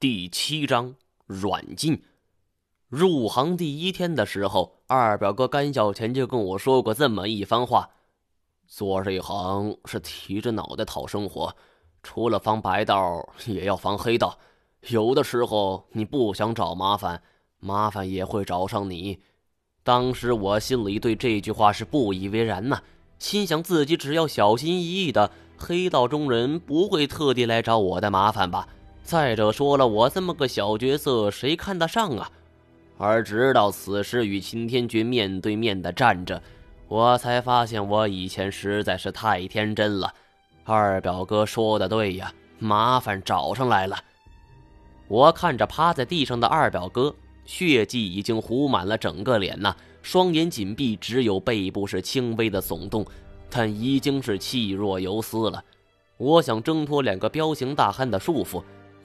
第七章软禁。入行第一天的时候，二表哥甘小钱就跟我说过这么一番话：做这行是提着脑袋讨生活，除了防白道，也要防黑道。有的时候你不想找麻烦，麻烦也会找上你。当时我心里对这句话是不以为然呐，心想自己只要小心翼翼的，黑道中人不会特地来找我的麻烦吧？再者说了，我这么个小角色，谁看得上啊？而直到此时与秦天觉面对面的站着，我才发现我以前实在是太天真了。二表哥说的对呀，麻烦找上来了。我看着趴在地上的二表哥，血迹已经糊满了整个脸呐，双眼紧闭，只有背部是轻微的耸动，但已经是气若游丝了。我想挣脱两个彪形大汉的束缚。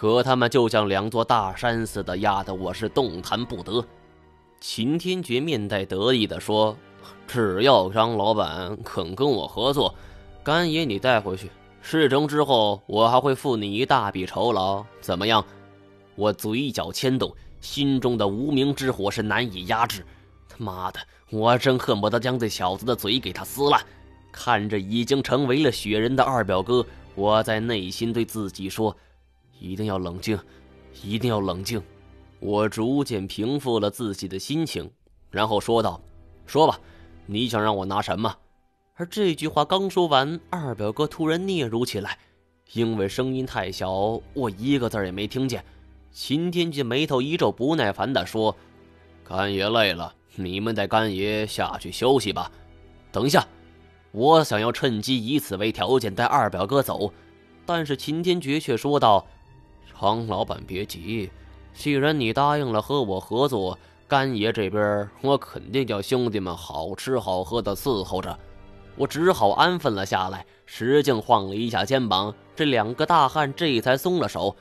可他们就像两座大山似的，压得我是动弹不得。秦天觉面带得意地说：“只要张老板肯跟我合作，干爷你带回去，事成之后我还会付你一大笔酬劳，怎么样？”我嘴角牵动，心中的无名之火是难以压制。他妈的，我真恨不得将这小子的嘴给他撕烂。看着已经成为了雪人的二表哥，我在内心对自己说。一定要冷静，一定要冷静。我逐渐平复了自己的心情，然后说道：“说吧，你想让我拿什么？”而这句话刚说完，二表哥突然嗫嚅起来，因为声音太小，我一个字也没听见。秦天俊眉头一皱，不耐烦地说：“干爷累了，你们带干爷下去休息吧。”等一下，我想要趁机以此为条件带二表哥走，但是秦天觉却说道。常老板别急，既然你答应了和我合作，干爷这边我肯定叫兄弟们好吃好喝的伺候着。我只好安分了下来，使劲晃了一下肩膀，这两个大汉这才松了手。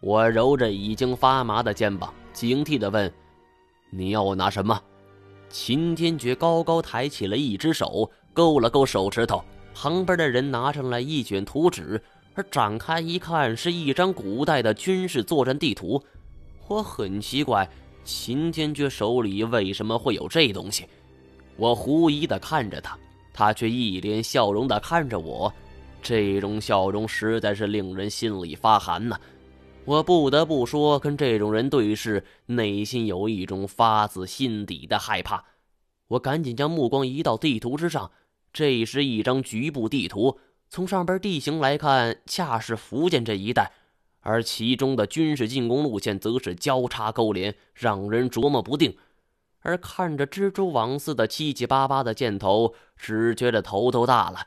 我揉着已经发麻的肩膀，警惕地问：“你要我拿什么？”秦天觉高高抬起了一只手，勾了勾手指头，旁边的人拿上来一卷图纸。而展开一看，是一张古代的军事作战地图。我很奇怪，秦天觉手里为什么会有这东西？我狐疑的看着他，他却一脸笑容的看着我，这种笑容实在是令人心里发寒呐。我不得不说，跟这种人对视，内心有一种发自心底的害怕。我赶紧将目光移到地图之上，这是一张局部地图。从上边地形来看，恰是福建这一带，而其中的军事进攻路线则是交叉勾连，让人琢磨不定。而看着蜘蛛网似的七七八八的箭头，只觉得头都大了。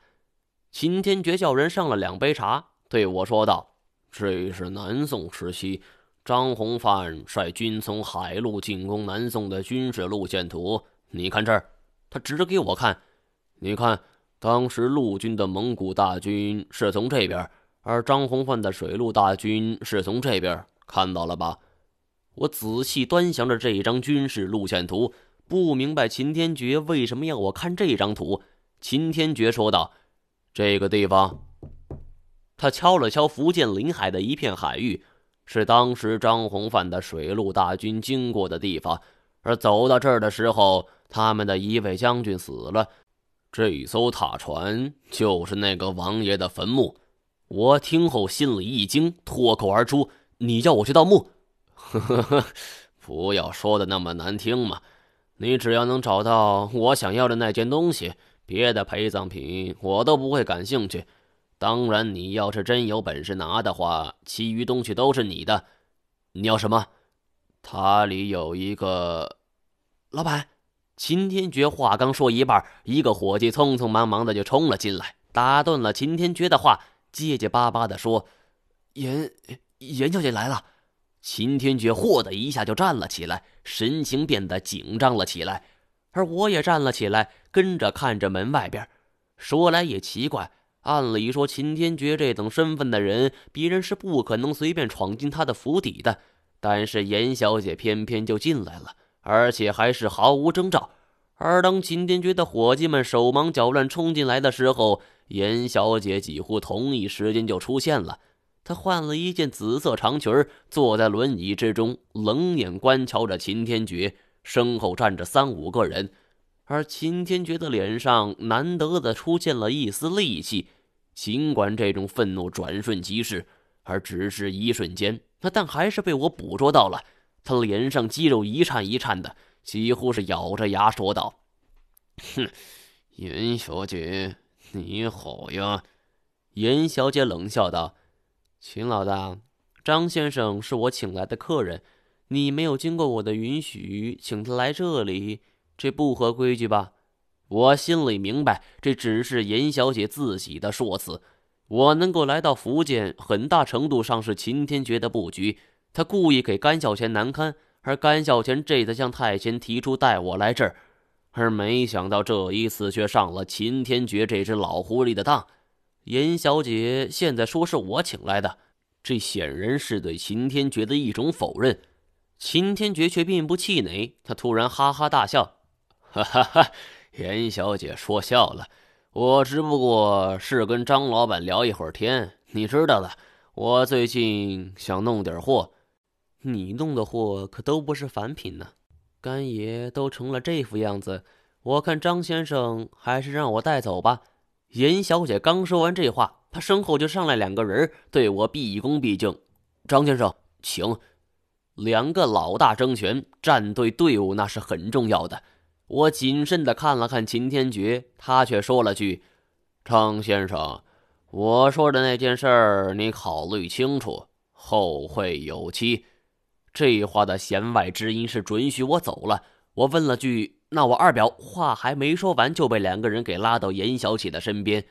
秦天觉叫人上了两杯茶，对我说道：“这是南宋时期张弘范率军从海路进攻南宋的军事路线图。你看这儿。”他指着给我看，你看。当时陆军的蒙古大军是从这边，而张弘范的水陆大军是从这边，看到了吧？我仔细端详着这一张军事路线图，不明白秦天觉为什么要我看这张图。秦天觉说道：“这个地方。”他敲了敲福建临海的一片海域，是当时张弘范的水陆大军经过的地方。而走到这儿的时候，他们的一位将军死了。这艘塔船就是那个王爷的坟墓。我听后心里一惊，脱口而出：“你叫我去盗墓？”呵呵呵，不要说的那么难听嘛。你只要能找到我想要的那件东西，别的陪葬品我都不会感兴趣。当然，你要是真有本事拿的话，其余东西都是你的。你要什么？塔里有一个，老板。秦天觉话刚说一半，一个伙计匆匆忙忙的就冲了进来，打断了秦天觉的话，结结巴巴的说：“严严小姐来了。”秦天觉嚯的一下就站了起来，神情变得紧张了起来，而我也站了起来，跟着看着门外边。说来也奇怪，按理说秦天觉这等身份的人，别人是不可能随便闯进他的府邸的，但是严小姐偏偏就进来了。而且还是毫无征兆。而当秦天觉的伙计们手忙脚乱冲进来的时候，严小姐几乎同一时间就出现了。她换了一件紫色长裙，坐在轮椅之中，冷眼观瞧着秦天觉。身后站着三五个人，而秦天觉的脸上难得的出现了一丝戾气。尽管这种愤怒转瞬即逝，而只是一瞬间，那但还是被我捕捉到了。他脸上肌肉一颤一颤的，几乎是咬着牙说道：“哼，严小姐，你好呀。”严小姐冷笑道：“秦老大，张先生是我请来的客人，你没有经过我的允许请他来这里，这不合规矩吧？”我心里明白，这只是严小姐自己的说辞。我能够来到福建，很大程度上是秦天觉的布局。他故意给甘小钱难堪，而甘小钱这才向太监提出带我来这儿，而没想到这一次却上了秦天觉这只老狐狸的当。严小姐现在说是我请来的，这显然是对秦天觉的一种否认。秦天觉却并不气馁，他突然哈哈大笑，哈哈哈。严小姐说笑了，我只不过是跟张老板聊一会儿天。你知道的，我最近想弄点货，你弄的货可都不是凡品呢。干爷都成了这副样子，我看张先生还是让我带走吧。严小姐刚说完这话，她身后就上来两个人，对我毕恭毕敬：“张先生，请。”两个老大争权，站队队伍那是很重要的。我谨慎地看了看秦天觉，他却说了句：“张先生，我说的那件事儿，你考虑清楚，后会有期。”这话的弦外之音是准许我走了。我问了句：“那我二表？”话还没说完，就被两个人给拉到严小姐的身边。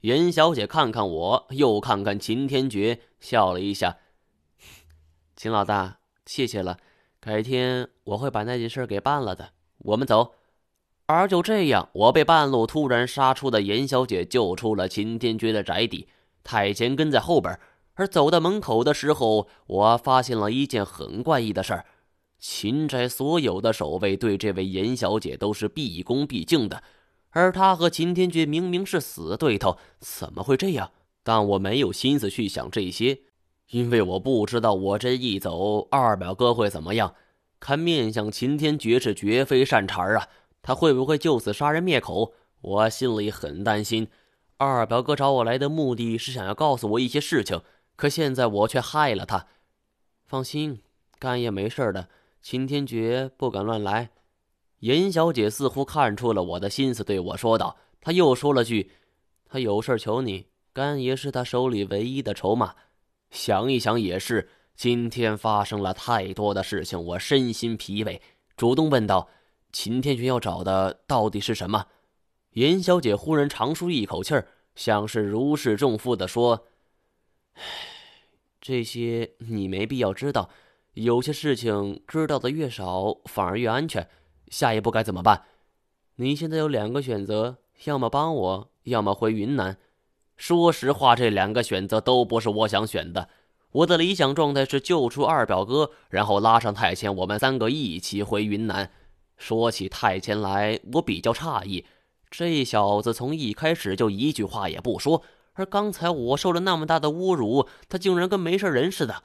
严小姐看看我，又看看秦天觉，笑了一下：“秦老大，谢谢了。改天我会把那件事给办了的。我们走。”而就这样，我被半路突然杀出的严小姐救出了秦天觉的宅邸。太监跟在后边，而走到门口的时候，我发现了一件很怪异的事儿：秦宅所有的守卫对这位严小姐都是毕恭毕敬的，而她和秦天觉明明是死对头，怎么会这样？但我没有心思去想这些，因为我不知道我这一走，二表哥会怎么样。看面相，秦天觉是绝非善茬啊。他会不会就此杀人灭口？我心里很担心。二表哥找我来的目的是想要告诉我一些事情，可现在我却害了他。放心，干爷没事的。秦天觉不敢乱来。严小姐似乎看出了我的心思，对我说道。她又说了句：“他有事求你，干爷是他手里唯一的筹码。”想一想也是，今天发生了太多的事情，我身心疲惫，主动问道。秦天爵要找的到底是什么？严小姐忽然长舒一口气儿，像是如释重负的说：“，这些你没必要知道。有些事情知道的越少，反而越安全。下一步该怎么办？你现在有两个选择：要么帮我，要么回云南。说实话，这两个选择都不是我想选的。我的理想状态是救出二表哥，然后拉上太监，我们三个一起回云南。”说起太监来，我比较诧异，这小子从一开始就一句话也不说，而刚才我受了那么大的侮辱，他竟然跟没事人似的。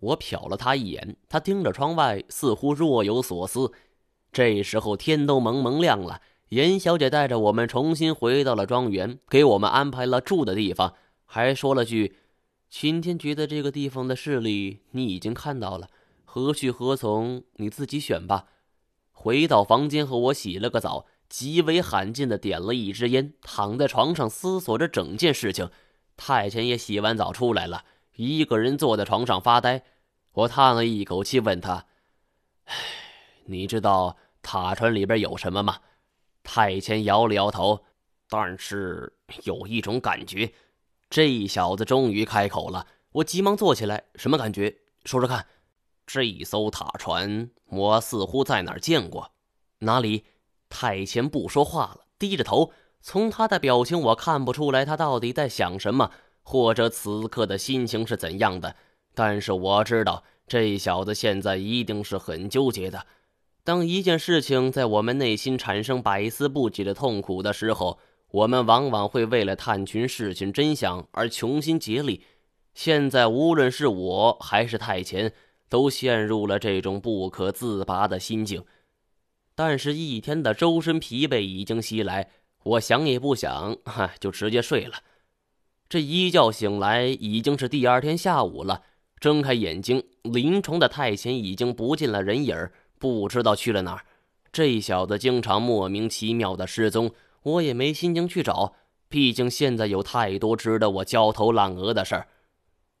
我瞟了他一眼，他盯着窗外，似乎若有所思。这时候天都蒙蒙亮了，严小姐带着我们重新回到了庄园，给我们安排了住的地方，还说了句：“秦天觉得这个地方的势力你已经看到了，何去何从你自己选吧。”回到房间后，我洗了个澡，极为罕见的点了一支烟，躺在床上思索着整件事情。太监也洗完澡出来了，一个人坐在床上发呆。我叹了一口气，问他：“唉，你知道塔船里边有什么吗？”太监摇了摇头，但是有一种感觉。这小子终于开口了，我急忙坐起来：“什么感觉？说说看。”这艘塔船，我似乎在哪儿见过。哪里？太前不说话了，低着头。从他的表情，我看不出来他到底在想什么，或者此刻的心情是怎样的。但是我知道，这小子现在一定是很纠结的。当一件事情在我们内心产生百思不解的痛苦的时候，我们往往会为了探寻事情真相而穷心竭力。现在无论是我还是太前，都陷入了这种不可自拔的心境。但是，一天的周身疲惫已经袭来，我想也不想，哈，就直接睡了。这一觉醒来，已经是第二天下午了。睁开眼睛，临床的太前已经不见了人影不知道去了哪儿。这小子经常莫名其妙的失踪，我也没心情去找。毕竟现在有太多值得我焦头烂额的事儿。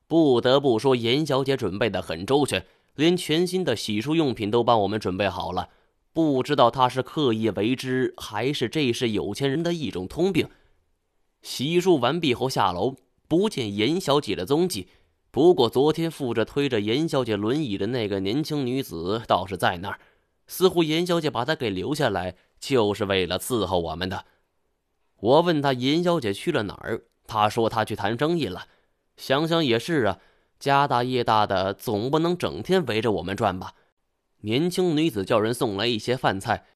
不得不说，严小姐准备的很周全，连全新的洗漱用品都帮我们准备好了。不知道她是刻意为之，还是这是有钱人的一种通病。洗漱完毕后下楼，不见严小姐的踪迹。不过昨天负着推着严小姐轮椅的那个年轻女子倒是在那儿，似乎严小姐把她给留下来就是为了伺候我们的。我问她严小姐去了哪儿，她说她去谈生意了。想想也是啊，家大业大的，总不能整天围着我们转吧。年轻女子叫人送来一些饭菜，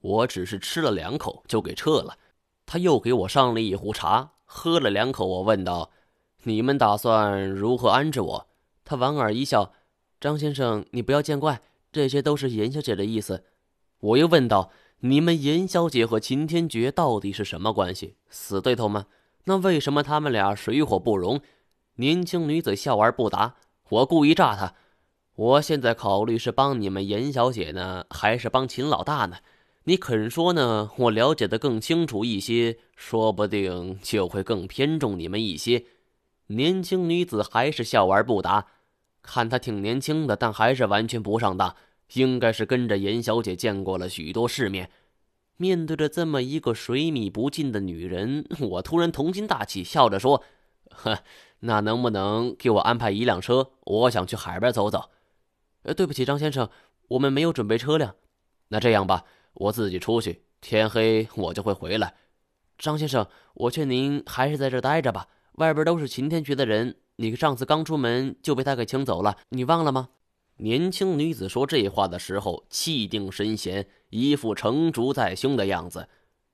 我只是吃了两口就给撤了。她又给我上了一壶茶，喝了两口，我问道：“你们打算如何安置我？”他莞尔一笑：“张先生，你不要见怪，这些都是严小姐的意思。”我又问道：“你们严小姐和秦天觉到底是什么关系？死对头吗？那为什么他们俩水火不容？”年轻女子笑而不答。我故意炸她。我现在考虑是帮你们严小姐呢，还是帮秦老大呢？你肯说呢？我了解的更清楚一些，说不定就会更偏重你们一些。年轻女子还是笑而不答，看她挺年轻的，但还是完全不上当，应该是跟着严小姐见过了许多世面。面对着这么一个水米不进的女人，我突然童心大起，笑着说：“呵，那能不能给我安排一辆车？我想去海边走走。”呃，对不起，张先生，我们没有准备车辆。那这样吧，我自己出去，天黑我就会回来。张先生，我劝您还是在这待着吧，外边都是秦天局的人，你上次刚出门就被他给请走了，你忘了吗？年轻女子说这话的时候，气定神闲，一副成竹在胸的样子，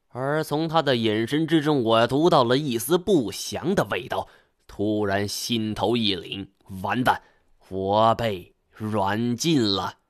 而从她的眼神之中，我读到了一丝不祥的味道。突然心头一凛，完蛋，我被。软禁了。